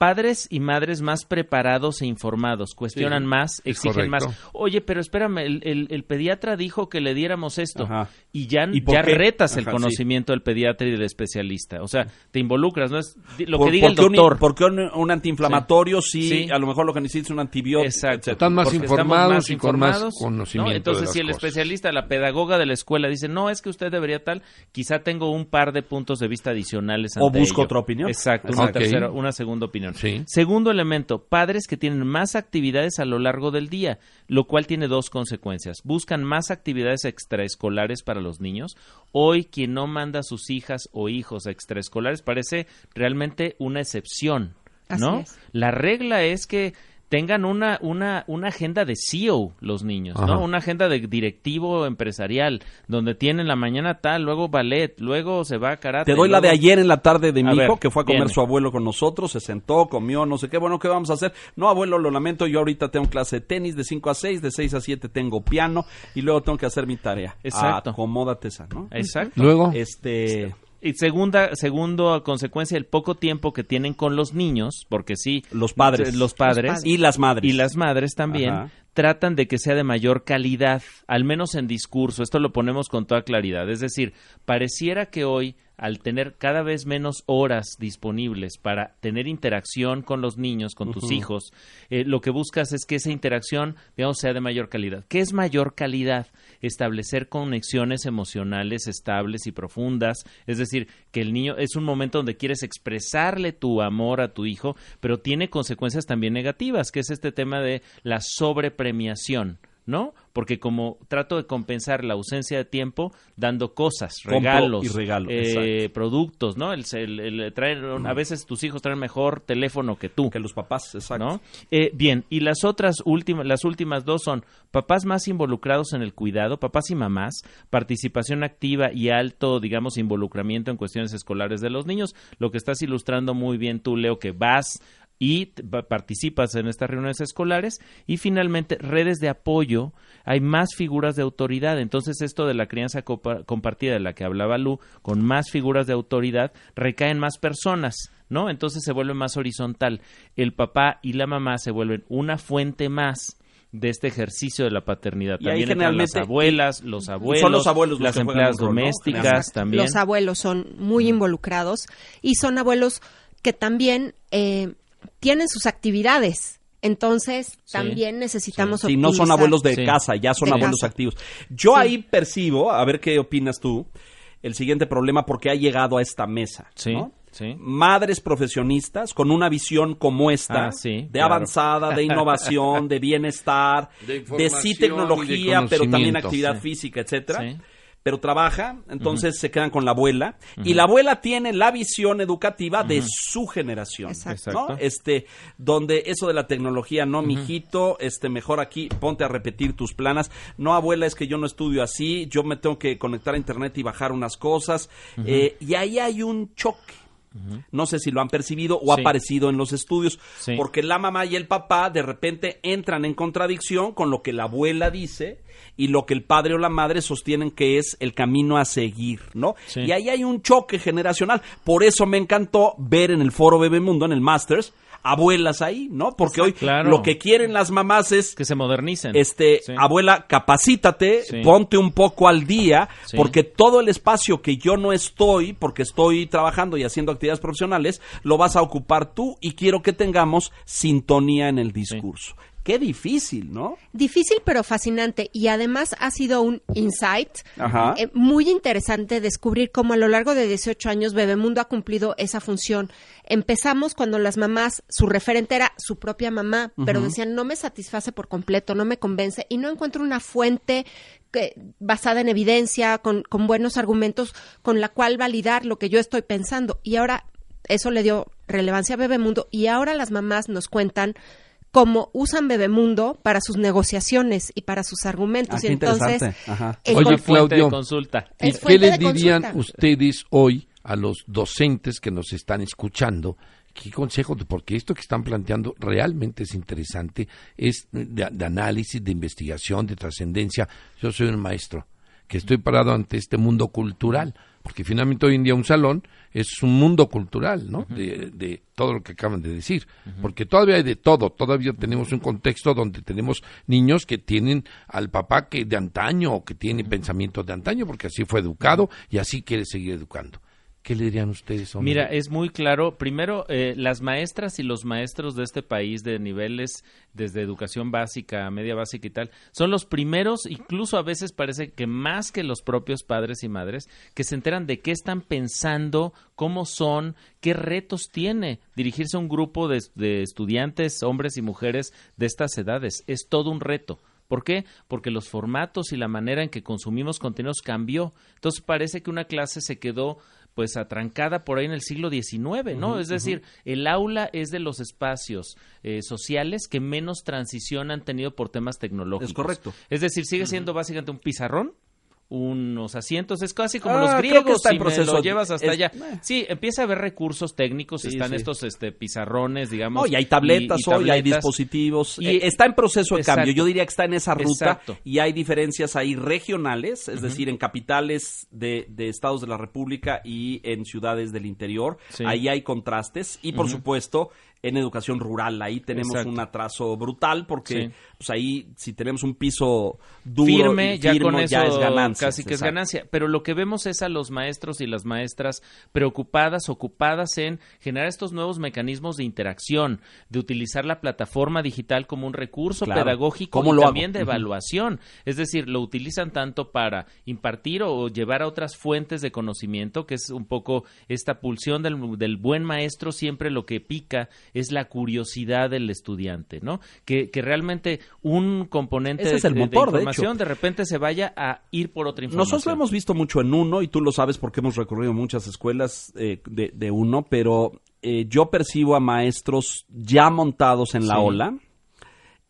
padres y madres más preparados e informados, cuestionan Sí, más, exigen más. Oye, pero espérame, el, el- el pediatra dijo que le diéramos esto. Ajá. Y ya, ¿Y por ya qué? retas el sí. conocimiento del pediatra y del especialista. O sea, te involucras, ¿no? Es lo Por- que diga el porque un- doctor. porque un, un antiinflamatorio sí. Sí. a lo mejor lo que necesitas es un antibiótico. Exacto. etcétera. Están más informados y con más informados, conocimiento ¿no? Entonces, de las si el cosas. especialista, la pedagoga de la escuela dice, no, es que usted debería tal, quizá tengo un par de puntos de vista adicionales. O busco ello. otra opinión. Exacto, una tercera, una segunda opinión. Sí. Segundo elemento, padres que tienen más actividades a lo largo del día, lo cual tiene dos consecuencias. Buscan más actividades extraescolares para los niños. Hoy, quien no manda a sus hijas o hijos a extraescolares parece realmente una excepción, ¿no? Así es. La regla es que tengan una, una, una agenda de CEO los niños, Ajá. ¿no? Una agenda de directivo empresarial, donde tienen la mañana tal, luego ballet, luego se va a karate. Te doy la de ayer en la tarde de mi A ver, hijo, que fue a comer viene. su abuelo con nosotros, se sentó, comió, no sé qué, bueno, ¿qué vamos a hacer? No, abuelo, lo lamento, yo ahorita tengo clase de tenis de 5 a 6, de 6 a 7 tengo piano y luego tengo que hacer mi tarea. Exacto. Acomódate esa, ¿no? Exacto. Luego, Este, Y segunda, segundo consecuencia, el poco tiempo que tienen con los niños, porque sí, los padres. los padres, padres. y las madres. y las madres también Ajá. Tratan de que sea de mayor calidad, al menos en discurso. Esto lo ponemos con toda claridad. Es decir, pareciera que hoy, al tener cada vez menos horas disponibles para tener interacción con los niños, con tus hijos, eh, lo que buscas es que esa interacción, digamos, sea de mayor calidad. ¿Qué es mayor calidad? Establecer conexiones emocionales estables y profundas. Es decir, que el niño es un momento donde quieres expresarle tu amor a tu hijo, pero tiene consecuencias también negativas, que es este tema de la sobrepremiación. ¿No? Porque como trato de compensar la ausencia de tiempo dando cosas, regalos, y regalo, eh, productos, ¿no? El, el- el traer, a veces tus hijos traen mejor teléfono que tú. que los papás, exacto. ¿no? Eh, bien, y las otras últimas, las últimas dos son papás más involucrados en el cuidado, papás y mamás, participación activa y alto, digamos, involucramiento en cuestiones escolares de los niños, lo que estás ilustrando muy bien tú, Leo, que vas y participas en estas reuniones escolares y finalmente redes de apoyo, hay más figuras de autoridad, entonces esto de la crianza compartida de la que hablaba Lu, con más figuras de autoridad, recaen más personas, ¿no? Entonces se vuelve más horizontal. El papá y la mamá se vuelven una fuente más de este ejercicio de la paternidad. Y ahí También entran las abuelas, los abuelos, Son los abuelos los las empleadas domésticas también. Los abuelos son muy involucrados y son abuelos que también eh, tienen sus actividades. Entonces, Sí. también necesitamos Sí, no son abuelos de Sí. casa, ya son De abuelos casa. activos. Yo Sí. ahí percibo, a ver qué opinas tú, el siguiente problema porque ha llegado a esta mesa. Sí, ¿no? sí. Madres profesionistas con una visión como esta, Ah, sí, de claro. avanzada, de innovación, de bienestar, De sí de tecnología, pero también actividad Sí. física, etcétera. Pero trabaja, entonces se quedan con la abuela y la abuela tiene la visión educativa de su generación, Exacto. ¿no? Este, donde eso de la tecnología, no, mijito, este, mejor aquí ponte a repetir tus planas. No, abuela, es que yo no estudio así, yo me tengo que conectar a internet y bajar unas cosas. Eh, y ahí hay un choque. No sé si lo han percibido o ha aparecido en los estudios, porque la mamá y el papá de repente entran en contradicción con lo que la abuela dice y lo que el padre o la madre sostienen que es el camino a seguir, ¿no? Y ahí hay un choque generacional. Por eso me encantó ver en el foro Bebemundo, en el Masters, abuelas ahí, ¿no? Porque hoy lo que quieren las mamás es que se modernicen. Este, abuela, capacítate, ponte un poco al día, porque todo el espacio que yo no estoy, porque estoy trabajando y haciendo actividades profesionales, lo vas a ocupar tú y quiero que tengamos sintonía en el discurso. Qué difícil, ¿no? Difícil pero fascinante y además ha sido un insight eh, muy interesante descubrir cómo a lo largo de 18 años Bebemundo ha cumplido esa función. Empezamos cuando las mamás, su referente era su propia mamá, pero decían no me satisface por completo, no me convence y no encuentro una fuente que, basada en evidencia, con, con buenos argumentos, con la cual validar lo que yo estoy pensando. Y ahora eso le dio relevancia a Bebemundo y ahora las mamás nos cuentan cómo usan Bebemundo para sus negociaciones y para sus argumentos. Ah, y entonces, Oye, Claudio, consulta. ¿y qué les dirían ustedes hoy a los docentes que nos están escuchando? ¿Qué consejo? Porque esto que están planteando realmente es interesante, es de, de análisis, de investigación, de trascendencia. Yo soy un maestro que estoy parado ante este mundo cultural, porque finalmente hoy en día un salón es un mundo cultural, ¿no? de, todo lo que acaban de decir, porque todavía hay de todo, todavía tenemos un contexto donde tenemos niños que tienen al papá que de antaño o que tiene pensamientos de antaño, porque así fue educado y así quiere seguir educando. ¿Qué le dirían ustedes? Mira, es muy claro. Primero, eh, las maestras y los maestros de este país de niveles desde educación básica, media básica y tal, son los primeros, incluso a veces parece que más que los propios padres y madres, que se enteran de qué están pensando, cómo son, qué retos tiene dirigirse a un grupo de, de estudiantes, hombres y mujeres de estas edades. Es todo un reto. ¿Por qué? Porque los formatos y la manera en que consumimos contenidos cambió. Entonces parece que una clase se quedó pues atrancada por ahí en el siglo XIX, ¿no? es decir, el aula es de los espacios eh, sociales que menos transición han tenido por temas tecnológicos. Es correcto. Es decir, sigue siendo básicamente un pizarrón unos asientos, es casi como los ah, griegos, está en proceso. lo llevas hasta allá. Sí, empieza a haber recursos técnicos, están estos este pizarrones, digamos. y hay tabletas hoy, hay dispositivos, y, eh, está en proceso de cambio. Yo diría que está en esa ruta y hay diferencias ahí regionales, es decir, en capitales de, estados de la República y en ciudades del interior. Ahí hay contrastes y por supuesto en educación rural. Ahí tenemos un atraso brutal porque pues ahí si tenemos un piso duro firme, ya con eso es ganancia. Casi que es ganancia. Pero lo que vemos es a los maestros y las maestras preocupadas, ocupadas en generar estos nuevos mecanismos de interacción, de utilizar la plataforma digital como un recurso pedagógico y también de evaluación. Es decir, lo utilizan tanto para impartir o llevar a otras fuentes de conocimiento, que es un poco esta pulsión del, del buen maestro, siempre lo que pica es la curiosidad del estudiante, ¿no? Que, que realmente un componente de, información de, repente se vaya a ir por otra información. Nosotros lo hemos visto mucho en uno, y tú lo sabes porque hemos recorrido muchas escuelas eh, de, uno, pero eh, yo percibo a maestros ya montados en la ola.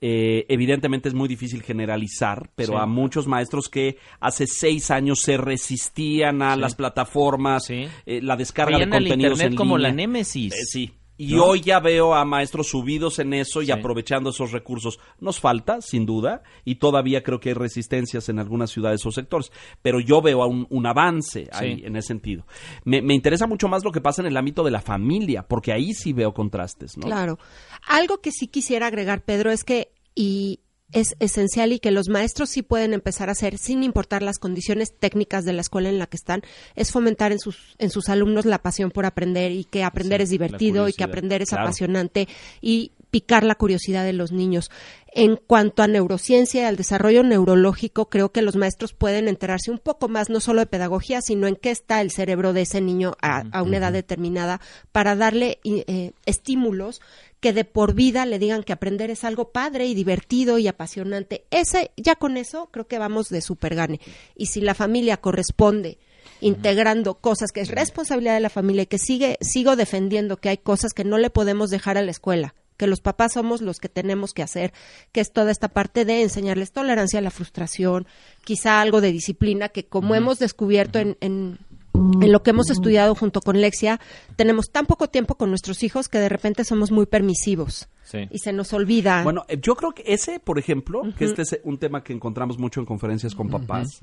Eh, evidentemente es muy difícil generalizar, pero a muchos maestros que hace seis años se resistían a las plataformas, la descarga de contenidos internet como la némesis. sí, y hoy ya veo a maestros subidos en eso y aprovechando esos recursos. Nos falta, sin duda, y todavía creo que hay resistencias en algunas ciudades o sectores, pero yo veo un, un avance ahí en ese sentido. Me, me, interesa mucho más lo que pasa en el ámbito de la familia, porque ahí sí veo contrastes, ¿no? Claro. Algo que sí quisiera agregar, Pedro, es que, y es esencial y que los maestros sí pueden empezar a hacer sin importar las condiciones técnicas de la escuela en la que están, es fomentar en sus, en sus alumnos la pasión por aprender y que aprender es divertido y que aprender es apasionante y picar la curiosidad de los niños. En cuanto a neurociencia y al desarrollo neurológico, creo que los maestros pueden enterarse un poco más, no solo de pedagogía, sino en qué está el cerebro de ese niño a, una edad determinada, para darle eh, estímulos que de por vida le digan que aprender es algo padre y divertido y apasionante. Ese, ya con eso creo que vamos de super gane. Y si la familia corresponde integrando cosas que es responsabilidad de la familia y que sigue, sigo defendiendo que hay cosas que no le podemos dejar a la escuela, que los papás somos los que tenemos que hacer, que es toda esta parte de enseñarles tolerancia a la frustración, quizá algo de disciplina, que como hemos descubierto en, en lo que hemos estudiado junto con Lexia, tenemos tan poco tiempo con nuestros hijos que de repente somos muy permisivos Sí. y se nos olvida. Bueno, eh, yo creo que ese, por ejemplo, que este es un tema que encontramos mucho en conferencias con papás,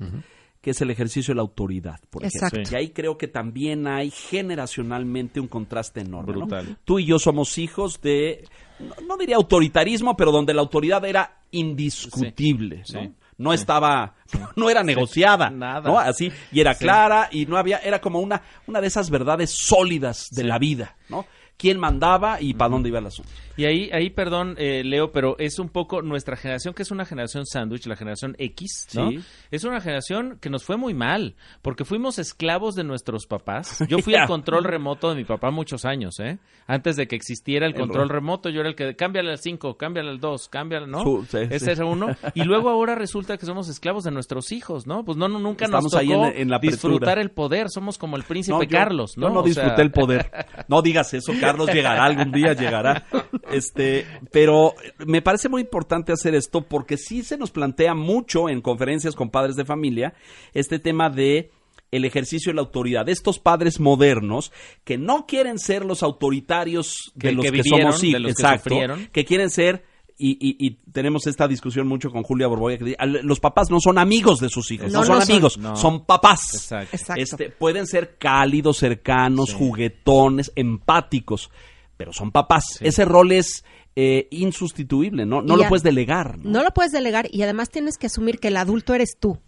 que es el ejercicio de la autoridad, por Exacto. ejemplo. Sí. Y ahí creo que también hay generacionalmente un contraste enorme. ¿no? Brutal. Tú y yo somos hijos de, no, no diría autoritarismo, pero donde la autoridad era indiscutible. Sí, ¿no? No estaba, no era negociada, nada. ¿no? Así, y era clara y no había, era como una, una de esas verdades sólidas de la vida, ¿no? Quién mandaba y para dónde iba el asunto. Y ahí, ahí perdón, eh, Leo, pero es un poco nuestra generación, que es una generación sándwich, la generación X, ¿no? Sí. Es una generación que nos fue muy mal, porque fuimos esclavos de nuestros papás. Yo fui Ya. el control remoto de mi papá muchos años, ¿eh? Antes de que existiera el control ro- remoto, yo era el que, cámbiale al 5, cámbiale al 2, cámbiale, ¿no? Sí, Ese era uno. Y luego ahora resulta que somos esclavos de nuestros hijos, ¿no? Pues no, no nunca Estamos nos ahí tocó en- en la disfrutar el poder, somos como el príncipe No, yo- Carlos, ¿no? Yo no O sea, disfruté el poder. No digas eso, Carlos llegará algún día, llegará. Este, pero me parece muy importante hacer esto porque sí se nos plantea mucho en conferencias con padres de familia este tema de el ejercicio de la autoridad, estos padres modernos que no quieren ser los autoritarios de Que- los que que, vivieron, somos hijos, de los que sufrieron. que quieren ser y, y- y tenemos esta discusión mucho con Julia Borboya que dice, "Al- los papás no son amigos de sus hijos, no, No, son no son. amigos, No. son papás. Exacto. Exacto. Este, pueden ser cálidos, cercanos, juguetones, empáticos, pero son papás. Ese rol es eh, insustituible, ¿no? No Y lo puedes delegar. ¿no? No lo puedes delegar y además tienes que asumir que el adulto eres tú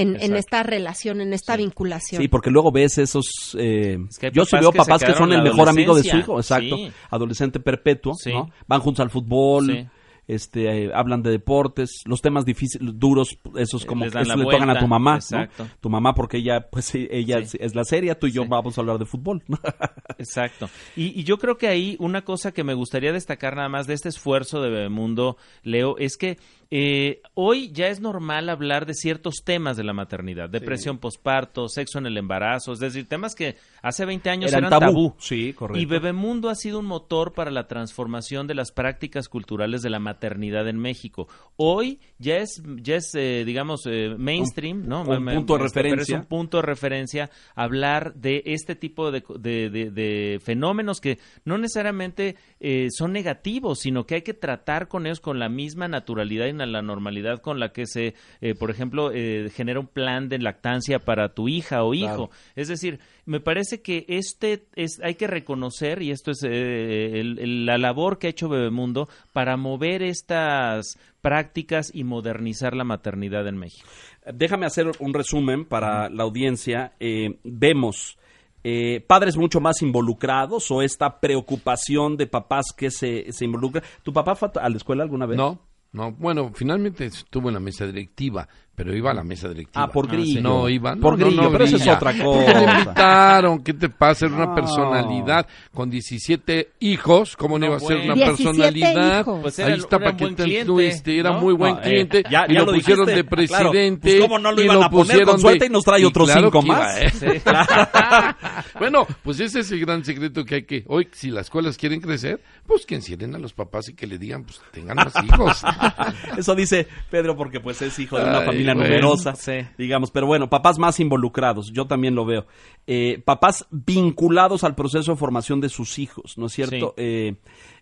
en, en esta relación, en esta vinculación. Sí, porque luego ves esos... eh, Es que yo sí veo papás que, son el mejor amigo de su hijo, exacto. Sí. Adolescente perpetuo, Sí. ¿no? Van juntos al fútbol, Sí. este, eh, hablan de deportes, los temas difíciles, duros, esos como Les que dan esos la le tocan a vuelta, tu mamá, exacto. ¿no? Tu mamá porque ella, pues sí, ella Sí. es la seria, tú y yo Sí. vamos a hablar de fútbol. Exacto. Y, y yo creo que ahí una cosa que me gustaría destacar nada más de este esfuerzo de Bebemundo, Leo, es que eh, hoy ya es normal hablar de ciertos temas de la maternidad, depresión posparto, sexo en el embarazo, es decir, temas que hace 20 años Eran eran, tabú. tabú. Sí, correcto. Y Bebemundo ha sido un motor para la transformación de las prácticas culturales de la maternidad en México. Hoy ya es, ya es eh, digamos, eh, mainstream, ¿no? un Me- punto de este, pero referencia. Es un punto de referencia hablar de este tipo de, de- de- de fenómenos que no necesariamente eh, son negativos, sino que hay que tratar con ellos con la misma naturalidad y la normalidad con la que se, eh, por ejemplo, eh, genera un plan de lactancia para tu hija o hijo. Claro. Es decir, me parece que este es, hay que reconocer, y esto es eh, el- el- la labor que ha hecho Bebemundo para mover estas prácticas y modernizar la maternidad en México. Déjame hacer un resumen para la audiencia. Eh, vemos eh, padres mucho más involucrados o esta preocupación de papás que se, se involucran. ¿Tu papá fue a la escuela alguna vez? No, no. Bueno, finalmente estuvo en la mesa directiva, pero iba a la mesa directiva. Ah, por Ah, grillo. No, iba. Por no, no, grillo, no, pero eso es otra cosa. Le invitaron, ¿qué te pasa? Era una No. personalidad con 17 hijos. ¿Cómo no, No, iba a ser bueno. una 17 personalidad? Pues Ahí está para que te cliente, era ¿no? muy buen No, eh, cliente. ya- y ya lo, lo pusieron dijiste. de Claro, presidente. pues, ¿cómo no lo iban a poner? pusieron Con suerte y nos trae y otros claro cinco iba, más. ¿eh? Sí. bueno, pues ese es el gran secreto que hay que, hoy, si las escuelas quieren crecer, pues que encierren a los papás y que le digan, pues tengan más hijos. Eso dice Pedro porque pues es hijo de una Ay, familia bueno. numerosa, Sí. digamos. Pero bueno, papás más involucrados, yo también lo veo. Eh, papás vinculados al proceso de formación de sus hijos, ¿no es cierto? Sí. Eh,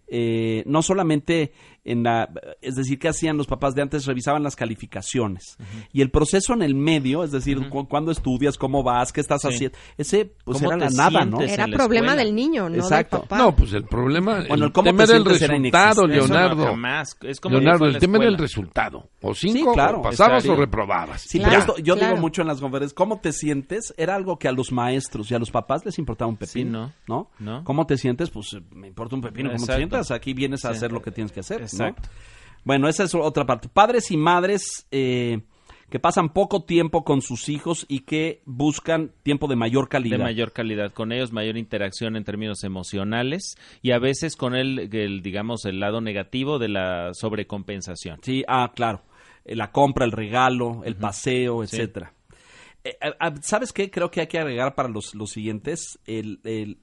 eh, no solamente en la, es decir, ¿qué hacían los papás de antes? Revisaban las calificaciones. Y el proceso en el medio, es decir, cu- cuándo estudias, cómo vas, qué estás Sí. haciendo, ese pues ¿Cómo era la te nada, ¿no? sientes? Era problema escuela. del niño, no Exacto. del papá. No, pues el problema, Bueno, el cómo tema sientes resultado. Eso no, Leonardo. jamás. Es como Leonardo, el tema era el escuela. resultado. O cinco, claro, o pasabas o reprobabas. Sí, Claro, pero esto, yo claro. digo mucho en las conferencias, ¿cómo te sientes? Era algo que a los maestros y a los papás les importaba un pepino, Sí, ¿no? ¿no? ¿Cómo te sientes? Pues me importa un pepino cómo te sientas. Aquí vienes a Sí. hacer lo que tienes que hacer, ¿no? Exacto. Bueno, esa es otra parte. Padres y madres eh, que pasan poco tiempo con sus hijos y que buscan tiempo de mayor calidad. de mayor calidad con ellos, mayor interacción en términos emocionales y a veces con el, el, digamos el lado negativo de la sobrecompensación. Sí, ah, claro. Eh, La compra, el regalo, el paseo, Sí. etcétera. Eh, ah, ah, ¿Sabes qué? Creo que hay que agregar para los, los siguientes el- el-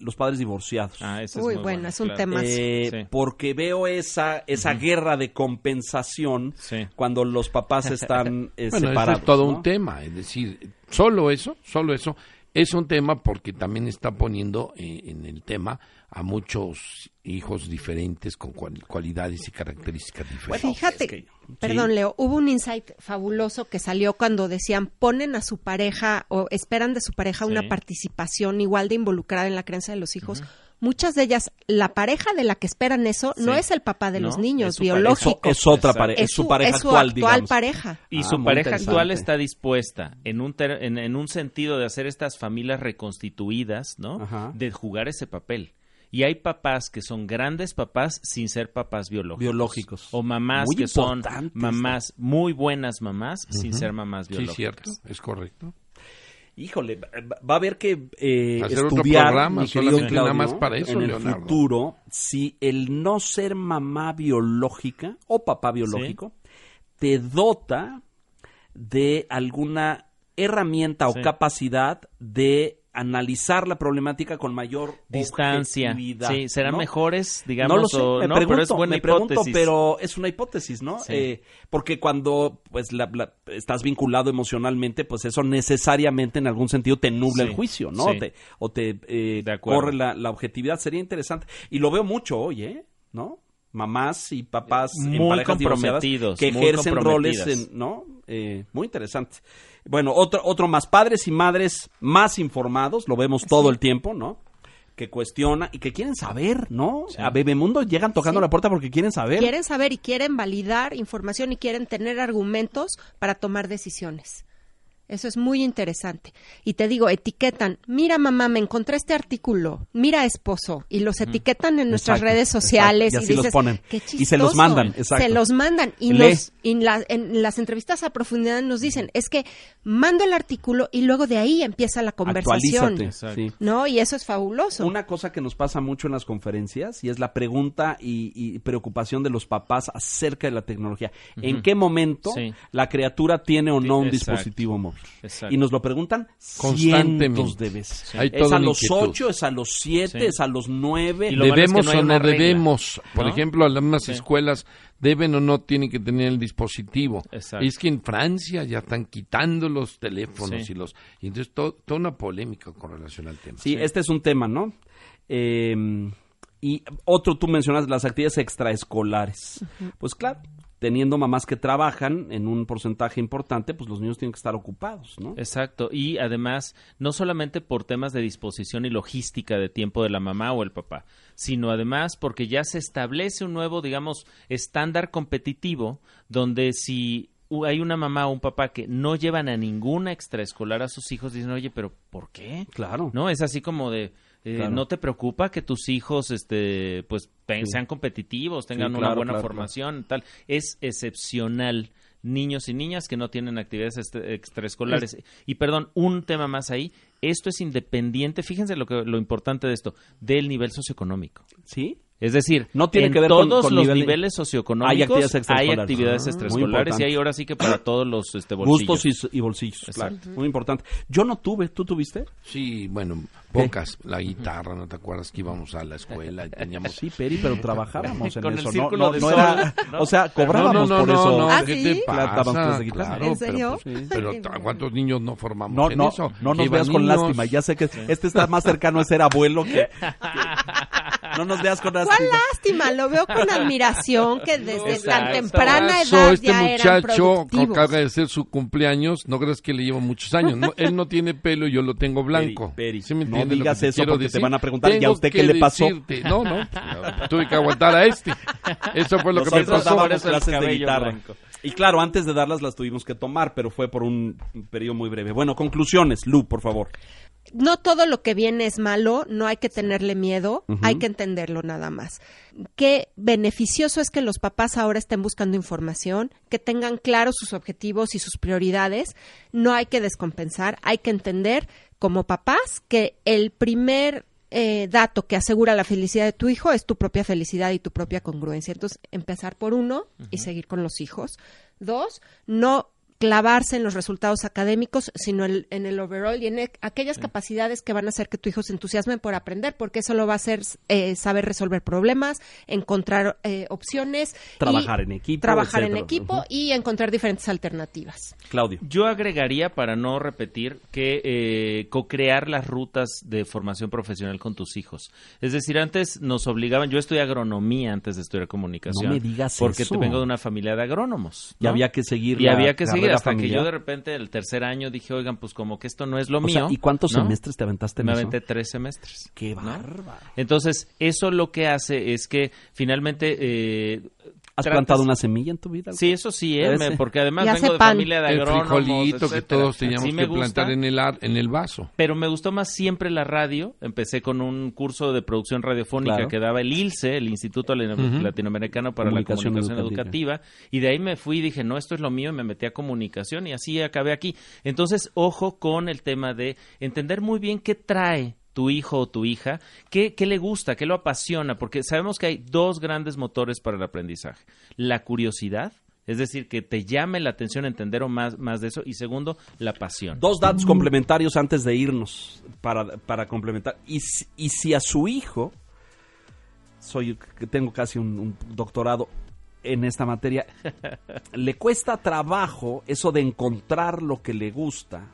los padres divorciados. Ah, ese es Uy, muy bueno, es un claro. tema. Eh, Sí. Porque veo esa, esa guerra de compensación Sí. cuando los papás están eh, Bueno, separados. eso es todo ¿no? un tema. Es decir, solo eso, solo eso es un tema porque también está poniendo eh, en el tema a muchos hijos diferentes con cual- cualidades y características diferentes. Fíjate, es que- perdón sí. Leo, hubo un insight fabuloso que salió cuando decían ponen a su pareja o esperan de su pareja Sí. una participación igual de involucrada en la crianza de los hijos. Muchas de ellas, la pareja de la que esperan eso no es el papá de No, los niños, pareja. biológico. Es, es otra pareja, es, su pareja es su actual, actual digamos. pareja. Y Ah, su pareja actual está dispuesta en un, ter- en, en un sentido de hacer estas familias reconstituidas, ¿no? Ajá. De jugar ese papel. Y hay papás que son grandes papás sin ser papás biológicos. Biológicos. O mamás Muy que son mamás, muy buenas mamás sin ser mamás Sí, biológicas. cierto, es correcto. Híjole, va a haber que eh, Hacer otro estudiar, programa mi querido solamente Claudio, nada más para eso, en el Leonardo. futuro, si el no ser mamá biológica o papá biológico te dota de alguna herramienta o Sí. capacidad de analizar la problemática con mayor Distancia. Sí, serán ¿no? mejores, digamos, no lo sé, o me no, pregunto, pero es buena me pregunto, pero es una hipótesis, ¿no? Sí. Eh, porque cuando pues la- la- estás vinculado emocionalmente, pues eso necesariamente en algún sentido te nubla Sí, el juicio, ¿no? sí. Te- o te eh, corre la, la objetividad. Sería interesante. Y lo veo mucho hoy, ¿eh? ¿No? Mamás y papás en Muy divorciadas comprometidos, que ejercen roles, en, ¿no? Eh, muy interesante. Bueno, otro, otro más, padres y madres más informados, lo vemos todo el tiempo, ¿no? Que cuestiona y que quieren saber, ¿no? Sí. A Bebemundo llegan tocando Sí. la puerta porque quieren saber. Quieren saber y quieren validar información y quieren tener argumentos para tomar decisiones. Eso es muy interesante. Y te digo, etiquetan, mira mamá, me encontré este artículo, mira esposo, y los etiquetan en nuestras Exacto, redes sociales exacto. Y y, así los ponen. "Qué Y se los chistoso". mandan, exacto. Se los mandan y, nos- y en, la- en las entrevistas a profundidad nos dicen, es que mando el artículo y luego de ahí empieza la conversación. Sí. ¿No? Y eso es fabuloso. Una cosa que nos pasa mucho en las conferencias y es la pregunta y, y preocupación de los papás acerca de la tecnología. ¿En qué momento Sí. la criatura tiene o no un Exacto. dispositivo móvil? Exacto. Y nos lo preguntan Constantemente. cientos de veces. Hay Es a los inquietud. ocho, es a los siete, Sí. es a los nueve. Y lo malo es que ¿Debemos no o no debemos? Por ¿no? ejemplo, algunas Sí. escuelas deben o no tienen que tener el dispositivo. Exacto. Y es que en Francia ya están quitando los teléfonos Sí. y los... Y entonces to- toda una polémica con relación al tema. Sí, este es un tema, ¿no? Eh, y otro, tú mencionas las actividades extraescolares. Pues claro, teniendo mamás que trabajan en un porcentaje importante, pues los niños tienen que estar ocupados, ¿no? Exacto, y además, no solamente por temas de disposición y logística de tiempo de la mamá o el papá, sino además porque ya se establece un nuevo, digamos, estándar competitivo donde si hay una mamá o un papá que no llevan a ninguna extraescolar a sus hijos, dicen, oye, pero ¿por qué? Claro. No, es así como de, eh, Claro. ¿no te preocupa que tus hijos, este, pues, sean competitivos, tengan Sí, una buena claro, formación, tal? Es excepcional niños y niñas que no tienen actividades este- extraescolares. Y perdón, un tema más ahí, esto es independiente, fíjense lo que lo importante de esto, del nivel socioeconómico. ¿Sí? Es decir, No tiene en que ver con- todos con los nivel de- niveles socioeconómicos Hay actividades hay extraescolares. actividades Ah, muy extraescolares y hay ahora sí que para todos los este, bolsillos. Gustos y, y bolsillos, claro. Exacto. Muy importante. Yo no tuve, ¿tú tuviste? Sí, bueno, pocas. La guitarra, ¿no te acuerdas que íbamos a la escuela y teníamos... Sí, Peri, pero trabajábamos en Con el eso. círculo no, de no sol, era, ¿no? O sea, cobrábamos no, no, por no, eso. no, ¿Ah, ¿qué sí? te pasa? daban clases de guitarra. Claro, ¿En pero, pues, pero qué. ¿cuántos niños no formamos No, en no, eso? no nos veas con lástima. Ya sé que este está más cercano a ser abuelo que... No nos veas con lástima. ¿Cuál lástima? Lo veo con admiración que desde tan Exacto. temprana edad este ya muchacho acaba de hacer su cumpleaños, no creas que le lleva muchos años. No, él no tiene pelo y yo lo tengo blanco. Peri, ¿Sí me no digas te eso porque te decir? van a preguntar, ¿y a Tengo usted qué le pasó? decirte- No, no, tuve que aguantar a este. Eso fue lo que me Nosotros pasó. clases de guitarra. blanco. Y claro, antes de darlas las tuvimos que tomar, pero fue por un periodo muy breve. Bueno, conclusiones, Lu, por favor. No todo lo que viene es malo, no hay que tenerle miedo, hay que entenderlo nada más. Qué beneficioso es que los papás ahora estén buscando información, que tengan claros sus objetivos y sus prioridades, no hay que descompensar, hay que entender como papás que el primer eh, dato que asegura la felicidad de tu hijo es tu propia felicidad y tu propia congruencia. Entonces, empezar por uno y seguir con los hijos. Dos, no clavarse en los resultados académicos, sino en, en el overall y en e- aquellas capacidades que van a hacer que tu hijo se entusiasme por aprender, porque eso lo va a hacer eh, saber resolver problemas, encontrar eh, opciones, y Trabajar en equipo, trabajar en equipo y encontrar diferentes alternativas. Claudio. Yo agregaría, para no repetir, que eh, co-crear las rutas de formación profesional con tus hijos. Es decir, antes nos obligaban, yo estudié agronomía antes de estudiar comunicación. No me digas Porque eso. te vengo de una familia de agrónomos. Y había que seguir Y la había que seguir hasta que yo de repente el tercer año dije, oigan, pues como que esto no es lo O mío. sea, ¿y cuántos ¿no? semestres te aventaste en Me eso? aventé tres semestres. Qué ¿no? bárbaro. Entonces, eso lo que hace es que finalmente... eh, ¿Has tratas- plantado una semilla en tu vida? Sí, eso sí, ¿eh? Me- porque además Y vengo de pan. familia de El agrónomos, frijolito que etcétera. todos teníamos Sí me que gusta, plantar en el, ar- en el vaso. Pero me gustó más siempre la radio. Empecé con un curso de producción radiofónica Claro. que daba el ILCE, el Instituto Latino- Ujú. Latinoamericano para la Comunicación Comunicación Educativa. Y de ahí me fui y dije, no, esto es lo mío, y me metí a comunicación y así acabé aquí. Entonces, ojo con el tema de entender muy bien qué trae tu hijo o tu hija, qué, qué le gusta, qué lo apasiona, porque sabemos que hay dos grandes motores para el aprendizaje. La curiosidad, es decir, que te llame la atención entender o más, más de eso, y segundo, la pasión. Dos datos complementarios antes de irnos para, para complementar. Y, si- y si a su hijo, soy que tengo casi un, un doctorado en esta materia, le cuesta trabajo eso de encontrar lo que le gusta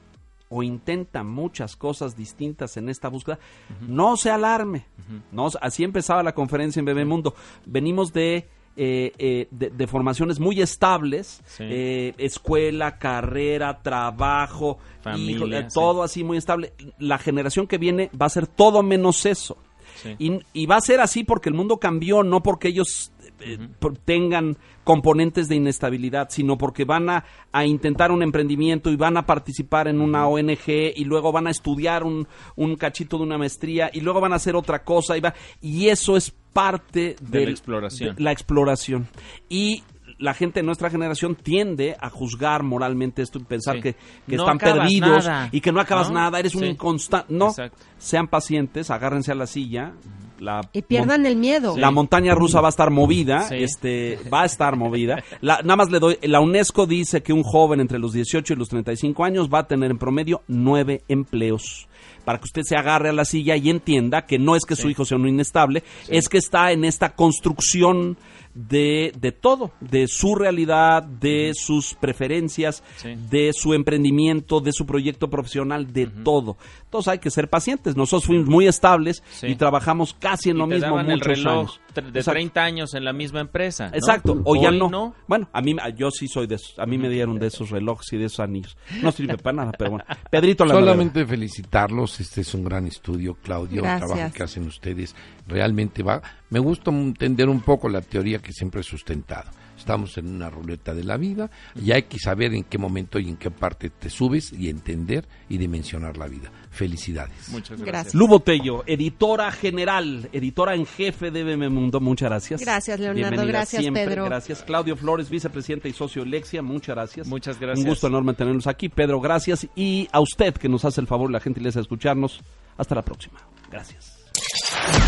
o intenta muchas cosas distintas en esta búsqueda, no se alarme. no, así empezaba la conferencia en Bebemundo. Venimos de, eh, eh, de, de formaciones muy estables, Sí. eh, escuela, carrera, trabajo, Familia, sí. todo así muy estable. La generación que viene va a ser todo menos eso. Sí. Y, y va a ser así porque el mundo cambió, no porque ellos eh, tengan componentes de inestabilidad, sino porque van a, a intentar un emprendimiento y van a participar en una ONG y luego van a estudiar un, un cachito de una maestría y luego van a hacer otra cosa y, va, y eso es parte De la exploración. de la exploración. Y la gente de nuestra generación tiende a juzgar moralmente esto y pensar Sí. que, que No están perdidos nada, y que no acabas ¿no? nada, eres un Sí. inconstante. No, Exacto. sean pacientes, agárrense a la silla. La Y pierdan el miedo. la montaña rusa va a estar movida, Sí. este, va a estar movida. La- nada más le doy, la UNESCO dice que un joven entre los 18 y los 35 años va a tener en promedio nueve empleos. Para que usted se agarre a la silla y entienda que no es que su hijo sea un inestable, es que está en esta construcción de, de todo, de su realidad, de sus preferencias, Sí. de su emprendimiento, de su proyecto profesional, de todo. Entonces hay que ser pacientes. Nosotros fuimos muy estables Sí. y trabajamos casi en Y lo mismo el muchos reloj años. De Exacto. 30 años en la misma empresa. ¿no? Exacto, o ya no. Bueno, a mí, yo sí soy de esos. A mí me dieron de esos relojes y de esos anillos. No sirve para nada, pero bueno. Pedrito la Solamente felicitarlos, este es un gran estudio, Claudio, el trabajo que hacen ustedes realmente va. Me gusta entender un poco la teoría que siempre he sustentado. Estamos en una ruleta de la vida y hay que saber en qué momento y en qué parte te subes y entender y dimensionar la vida. Felicidades. Muchas gracias. Gracias. Lu Botello, editora general, editora en jefe de BM Mundo. Muchas gracias. Gracias, Leonardo. Bienvenida Gracias, siempre. Pedro. Gracias. Claudio Flores, vicepresidente y socio de Lexia. Muchas gracias. Muchas gracias. Un gusto enorme tenerlos aquí. Pedro, gracias. Y a usted que nos hace el favor y la gentileza de escucharnos. Hasta la próxima. Gracias.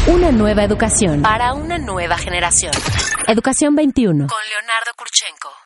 Una nueva educación para una nueva generación. Educación 21. Con Leonardo Kurchenko.